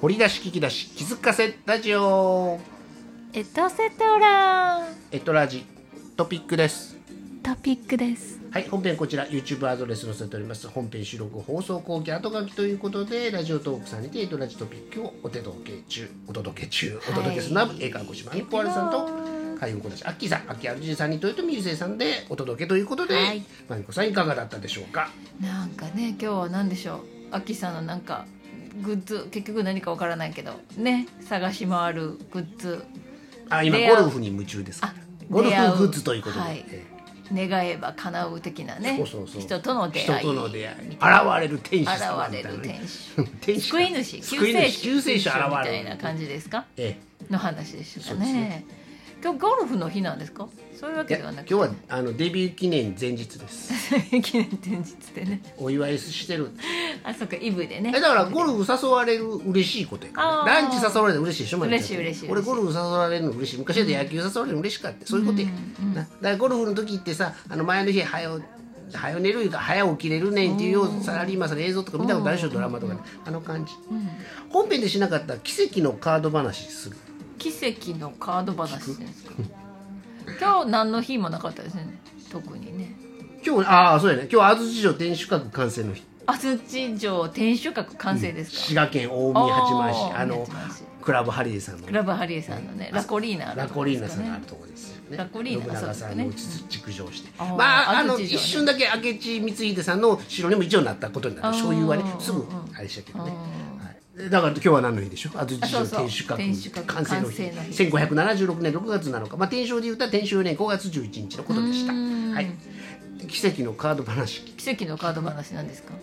掘り出し聞き出し気づかせラジオ。エトセトラエトラジトピックです。トピックです。はい本編こちら YouTube アドレス載せております。本編収録放送後期後書きということでラジオトークさんにてエトラジトピックをお届け中。お届け中。お届けするのは映画小島日本あるさんと海運小出しアッキーさん。アッキーアルジーさんにととみゆせいさんでお届けということで、はい。まみこさんいかがだったでしょうか？なんかね今日は何でしょう？アッキーさんのなんかグッズ結局何かわからないけどね探し回るグッズ。あ今ゴルフに夢中ですか？らあゴルフグッズということで、はい。え願えば叶う的なね。人との出会い。人との出会い。現れる天使様現れるみたいなね天使。天使か。救い主救い主救世主現みれる。たいな感じですか？えの話でしたね今日ゴルフの日なんですか？そういうわけではなく。今日はあのデビュー記念前日です。記念前日でね。お祝いしてる。あそっかイブでね。えだからゴルフ誘われる嬉しいことやから、あー。ランチ誘われるの嬉しいでしょ？嬉しい嬉しい俺ゴルフ誘われるの嬉しい。昔だって野球誘われるの嬉しかった。そういうことや、なだからゴルフの時ってさあの前の日早う早寝るいうか早起きれるねんっていうようサラリーマンさんの映像とか見たことあるでしょ？ドラマとかで。あの感じ、本編でしなかった奇跡のカード話する奇跡のカード話ですか今日何の日もなかったですね。特にね。今日ああそうやね。今日は安土城天守閣完成の日。安土城天守閣完成ですか、滋賀県近江八幡市。あのクラブハリーさんの。クラブハリーさんのねラコリーナあるラとコリーナさんがあるとこですよね。ラコリーナ信長さんの築城して、あーまああの一瞬だけ明智光秀さんの城にも一応なったことになる。所有はねうんすぐあれでしたけどね。だから今日は何の日でしょ安土城あそうそう。天守閣。閣。完成の日。の日。1576年6月7日。まあ天正で言ったら天正4年5月11日のことでした。うん。はい。奇跡のカード話。奇跡のカード話なんですか？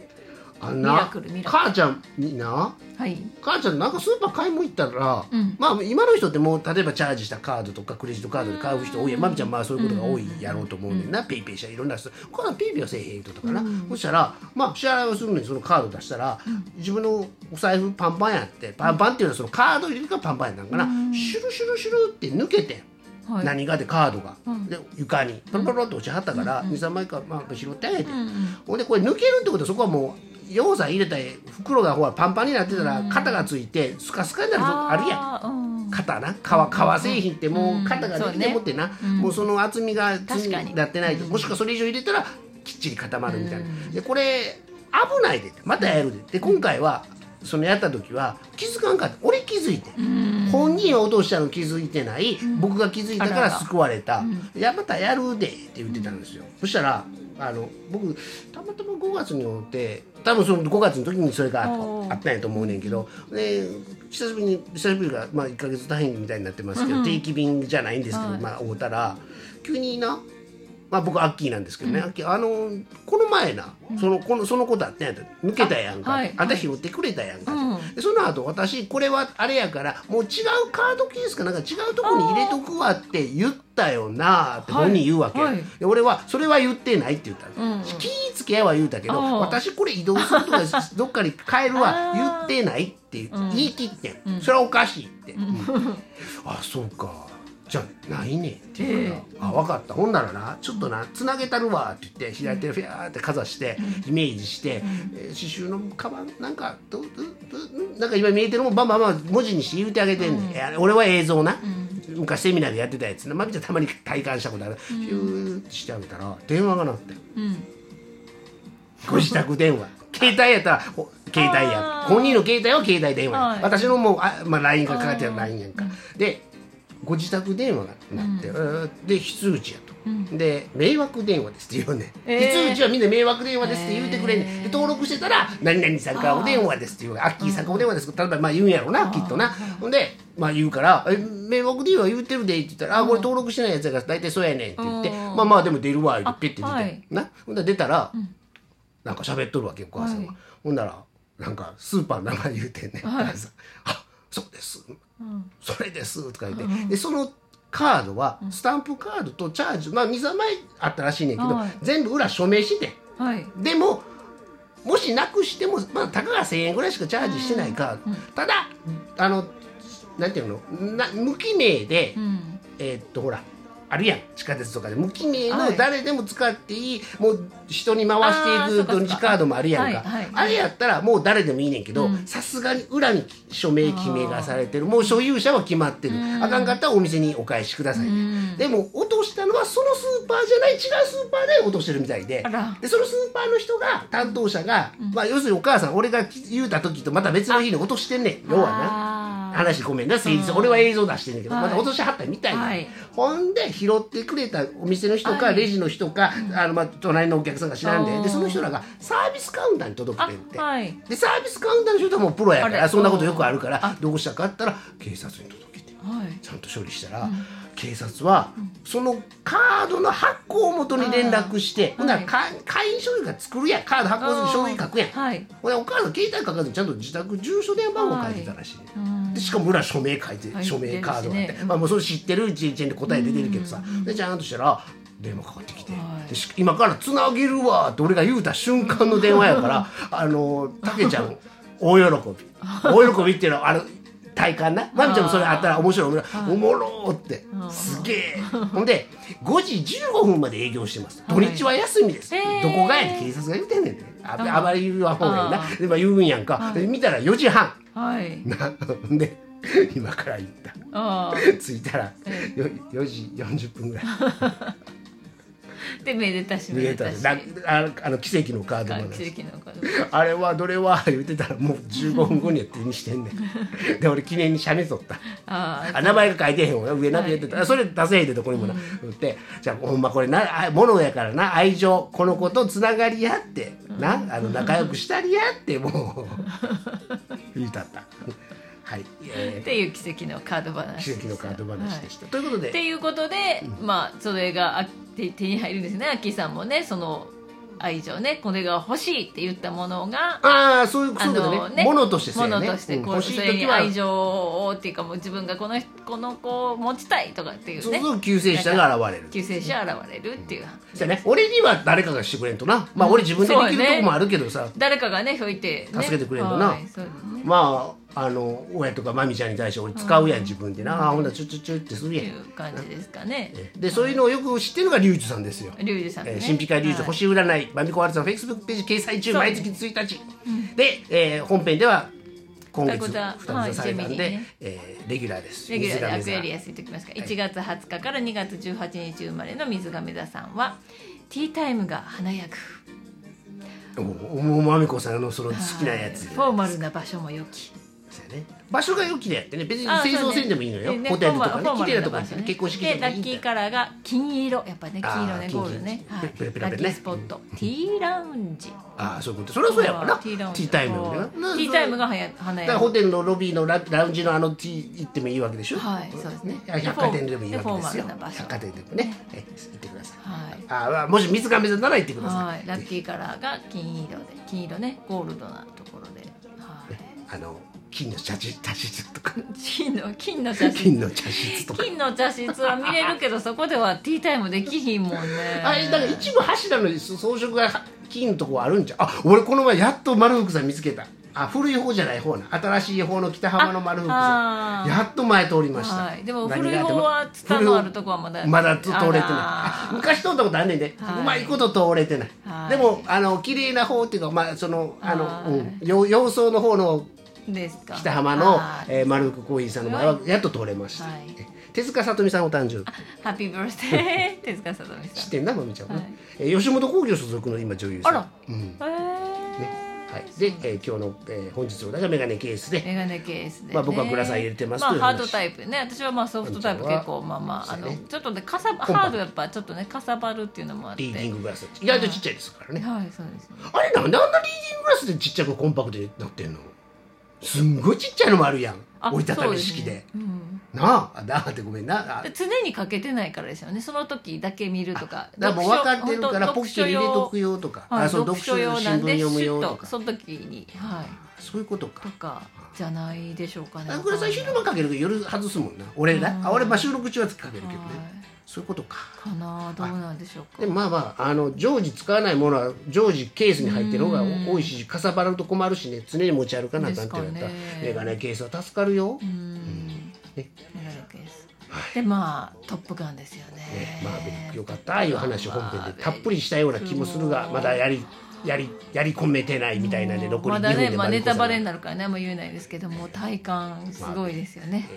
あんな？母ちゃんにな？はい。母ちゃんなんかスーパー買い物行ったら、うん。まあ今の人ってもう例えばチャージしたカードとかクレジットカードで買う人多いやん。まみちゃんまあそういうことが多いやろうと思うねん。な、ペイペイしたらいろんな人「こんなんペイペイはせえへん」言うとかな、そしたらまあ支払いをするのにそのカード出したら、自分のお財布パンパンやってパンパンっていうのはそのカード入れるからパンパンやったんかな、シュルシュルシュルって抜けてん。はい。何がでカードが、うん。で床にパロパロって落ちはったから、23枚か、まあ、拾ってあげて、うんうん。ほんでこれ抜けるってことはそこはもう溶剤入れた袋がほらパンパンになってたら肩がついてスカスカになるとあるやん。肩な。革革製品ってもう肩ができてもってな、うん。もうその厚みが確かに。なってないと。もしくはそれ以上入れたらきっちり固まるみたいな、でこれ危ないでまたやるで。で今回はそのやった時は気づかんかった。俺気づいて、本人は落としたの気づいてない、僕が気づいたから救われた「いやまたやるで」って言ってたん。ですよ、そしたらあの僕たまたま5月におって多分その5月の時にそれがあったんやと思うねんけどで久しぶりに久しぶりが、まあ、1か月単位みたいになってますけど、定期便じゃないんですけど、はい。まあ会うたら急になまあ僕アッキーなんですけどね、アッキーあのこの前なそのこのそのことあったんやと抜けたやんか、あはい。あんた拾ってくれたやんか、うんでその後私これはあれやからもう違うカードケースかなんか違うとこに入れとくわって言ったよなって本人言うわけ、はいはい。で俺はそれは言ってないって言ったの、うんうん。気ぃつけやは言うたけど私これ移動するとか どっかに帰るは言ってないって言,、い切ってん、それはおかしいって、うん。あそうかじゃあないねんって。言うから、あ分かった。ほんならなちょっとなつなげたるわって言って左手をフィャーってかざして、イメージして、えー刺繍のカバンなんかどどどなんか今見えてるもんバンバンバン文字にして言うてあげてんねん、いや俺は映像な、昔セミナーでやってたやつな。まみちゃんたまに体感したことある、ヒューってしてあげたら電話が鳴って。うん。ご自宅電話。携帯やったらほ携帯や。本人の携帯は携帯電話私のもうあ、まあ、LINE がかかってる LINE やんか、でご自宅電話が鳴って、えーで非通知やと、で迷惑電話ですって言うねん、えー。非通知はみんな迷惑電話ですって言うてくれんねん、えー。で登録してたら何々さんからお電話ですって言うアッキーさんからお電話です。例えばまあ言うんやろなきっとな。ほんでまあ言うから「え迷惑電話言うてるで」って言ったら「あこれ登録してないやつやから大体そうやねん」って言ってうん。まあまあでも出るわ言ってピッて出て、はい。な。ほんで出たら、なんか喋っとるわけよお母さんが、はい。ほんならなんかスーパーの名前言うてんねん、はい。あそうです。うんそれです」とか言って、でそのカードはスタンプカードとチャージまあ23枚あったらしいねんけど、はい。全部裏署名して。はい。でももしなくしても、まあ、たかが1,000円ぐらいしかチャージしてないカード、ただあのなんていうのな無記名で、うん。えーっとほらあるやん。地下鉄とかで。無記名はい。の誰でも使っていい、もう人に回していく土日カードもあるやんか、はいはいあれやったらもう誰でもいいねんけどうん。さすがに裏に署名記名がされてる。もう所有者は決まってる、うん。あかんかったらお店にお返しください、うん。でも落としたのはそのスーパーじゃない違うスーパーで落としてるみたいで。でそのスーパーの人が担当者が、まあ、要するにお母さん俺が言うた時とまた別の日に落としてんねん。要はな。話ごめんな誠実、うん。俺は映像出してんねんけど、はい。まだ落としはったみたいな、はい。ほんで拾ってくれたお店の人か、はい。レジの人か、あのまあ隣のお客さんが知らんででその人らがサービスカウンターに届けてんって、でサービスカウンターの人はもうプロやからそんなことよくあるからあどうしたかったら警察に届けて。はい。ちゃんと処理したら、警察はそのカードの発行を元に連絡して、ほんならはい。会会員書類が作るやん。カード発行する書類書くやん、はい。ほんでお母さん携帯書かずにちゃんと自宅住所電話番号書いてたらしいね、うんでしかも裏署名書いて、はい。署名カードがあって、まあもうそれ知ってるうちにで答え出てるけどさ、でちゃんとしたら電話かかってきて、今からつなげるわって俺が言うた瞬間の電話やから あのたけちゃん大喜び。大喜びっていうのはあの体感な。まみちゃんもそれあったら面白いおもろーって。すげえほんで5時15分まで営業してます。土日は休みです、へー。どこがやって警察が言ってんねんねああまり言わん方がいいな。あでまあ言うんやんか、で見たら4時半はい。な で今から行った。あ着いたらえよ4時40分ぐらい。ーでめでたしめでたし。ああの奇跡のカードマン奇跡のカード。あれはどれは言ってたらもう15分後には手にしてんねん。で俺記念に写メ撮った。ああ名前が書いてへんわ上なんて言ってた、あそれ出せへんでどこにもな、言ってじゃあほんまこれなあ物やからな愛情この子とつながり合ってなあの仲良くしたり合ってもう言いたった。はい、っえていう奇跡のカード話奇跡のカード話ではした、ということで。いっていうことで、まあそれがあ手手に入るんですね。アッキーさんもねその愛情ねこれが欲しいって言ったものがああそういうことのね物としてそうやね物としてこう、うん欲しいそれに時は愛情をっていうかもう自分がこの人この子を持ちたいとかっていうね。そうそう救世主が現れる。救世主現れるっていう、そうやね俺には誰かがしてくれんとな。まあ俺自分でできるとこもあるけどさ、誰かがね吹いて、ね、助けてくれんとな。はいまああの親とかまみちゃんに対して俺使うやん自分でな、あほんならチュチュチュってするやん。っていう感じですかね。でそういうのをよく知ってるのがリュウジさんですよ。リュウジさんね、えー、神秘会リュウジはい。星占いバミコワルツのフェイスブックページ掲載中毎月1日、で、えー本編では今月双子座双子座されたんで、はいねえーレギュラーです。レギュラーでアクエリアス言っておきますか、1月20日から2月18日生まれの水亀座さんはティータイムが華やぐおもうまみこさんのその好きなやつフォーマルな場所も良きね。場所が良きでやってね別にあ清掃せんでもいいのよ、ホテルとかね綺麗なとこルな場所ね。に結婚式でラッキーカラーが金色。やっぱね黄色ねゴールね、金はい、ペラペラペラね。ラッキースポット。ティーラウンジ。ああそういうこと。それはそうやわな。ティータイムね。ティータイムがはや華だやぐからホテルのロビーのララウンジのあのティー行ってもいいわけでしょ。はいそうですね。百貨店でもいいわけですよ。百貨店でもね。え行ってください。はい。ああもし水亀座なら行ってくださはい、ラッキーカラーが金色で金色ねゴールドなところで、はい。い、あの金の茶室茶室とか。金の金の茶室金の茶室とか。金の茶室は見れるけどそこではティータイムできひんもんね。あれだから一部柱の装飾が金のとこあるんじゃん。あ俺この前やっと丸福さん見つけた。あ古い方じゃない方な。新しい方の北浜の丸福さん。やっと前通りました、はい、でも何があって古い方はツタのあるとこはまだまだ通れてない。昔通ったことあんねんで、はい。うまいこと通れてない、はい。でもあの綺麗な方っていうかまあそのあの、はい。うん、よ洋装の方の北浜の、はいえー、丸福コーヒーさんの前はやっと通れました、はい。え手塚さとみさんお誕生日。ハッピーバースデー手塚さとみさん。知ってんなまみちゃんは。ね、はい。えー吉本興業所属の今女優さん。あら。うん。へね。はい、で、えー今日の、えー本日のお題がメガネケースで。メガネケースで、ね、まあ僕はグラサン入れてますまあハードタイプね。私はまあソフトタイプ。結構まあまああのちょっとねかさハードやっぱちょっとねかさばるっていうのもあって。リーディンググラス。意外とちっちゃいですからね、はい。そうです。ねあれなんであんなリーディンググラスでちっちゃくコンパクトになってんの？すんごいちっちゃいのもあるやん。あ折りたたみ式で。ねうんなああなあってごめんな。常にかけてないからですよね。その時だけ見るとか。だからもう分かってるからポッケに入れとくよとか、はい、あそう読書用新なんで読むュよとかその時に。はい。そういうことか。とかじゃないでしょうかね。あこれさ昼間かけるけど夜外すもんな。俺だあ俺まあ収録中はかけるけどね。はいそういうことか。かなどうなんでしょうか。でもまあまああの常時使わないものは常時ケースに入ってる方がうん。多いしかさばると困るしね常に持ち歩かなあかんってなった。らメガネケースは助かるよ。う、ん。ね。メガネケース。でまあ「トップガン」ですよね。ねマーベリックよかったああいう話を本編でたっぷりしたような気もするがまだやりやりやり込めてないみたいなんで残り2まだ分でね、まあ、ネタバレにななるからねもう言えないですけども体感すごいですよね、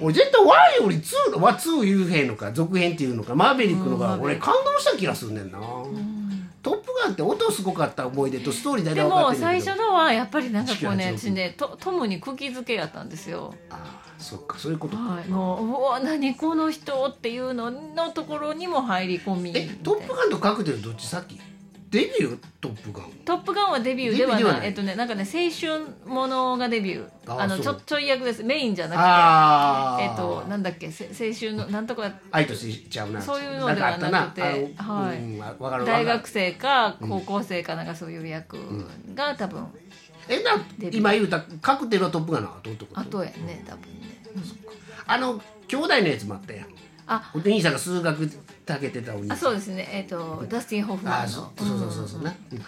俺絶対 Y より2のは2言うへんのか続編っていうのかマーベリックのがうん俺感動した気がすんねんな、トップガンって音すごかった思い出とストーリーだけど。最初のはやっぱりなんかこうね1986私ねトトムに釘付けやったんですよ。ああそっかそういうことか。はいもううわ何この人っていうののところにも入り込みえトップガンとカクテルどっち？先デビュートップガントップガンはデビューではない。えっとねなんかね青春ものがデビュー。あのちょちょい役ですメインじゃなくてえっとなんだっけせ青春のなんとか愛としちゃうな。そういうのではなくてはい。うん大学生か高校生かなんかそういう役が多分えなデビュー。今言うたカクテルはトップガンの後ってこと？後やね多分ね。あの兄弟のやつもあったやんあ。お兄さんが数学たけてたお兄さん。あそうですね。えっとダスティン・ホフマンの。あそうそうそうそうそうな、うん。ね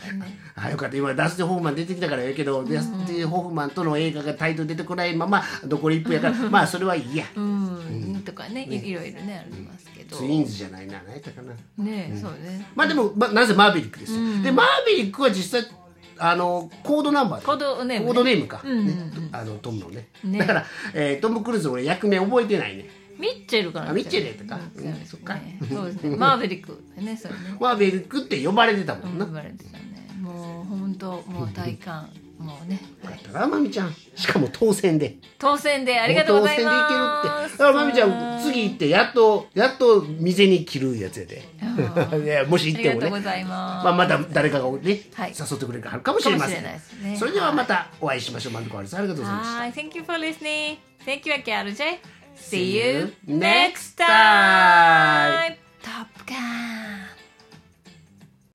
あよかった。今ダスティン・ホフマン出てきたからやけど、ダスティン・ホフマンとの映画がタイトル出てこないまま残り1分やから。まあそれはいいや、うん。とかねいいろいろねありますけど。ツインズじゃないな何やったかな。ねそうね。まあでも、まあ、なぜマーベリックです？よ、でマーベリックは実際あのコードナンバーで。コードネームね。コードネームか、うんうんね。あのトムのね。ね。だから、えートム・クルーズ俺役名覚えてないねミッチェルかなあミッチェルやったか。うんうんそっか。ね。そうですね。マーベリックねそれね。マーベリックって呼ばれてたもんな、言われてたね。もう本当もう体感もうね。よかったなまみちゃん。しかも当選で。当選でありがとうございます。当選でいけるって。だからまみちゃん次行ってやっとやっと店に切るやつやで。いやもし行ありがとうごってもねざいます、まあ、また誰かがね、はい。誘ってくれるかかもしれませんね。それではまたお会いしましょう。マンドコアルさんありがとうございました。thank you for listening. Thank you, Aki RJ. See you next time. Top Gun.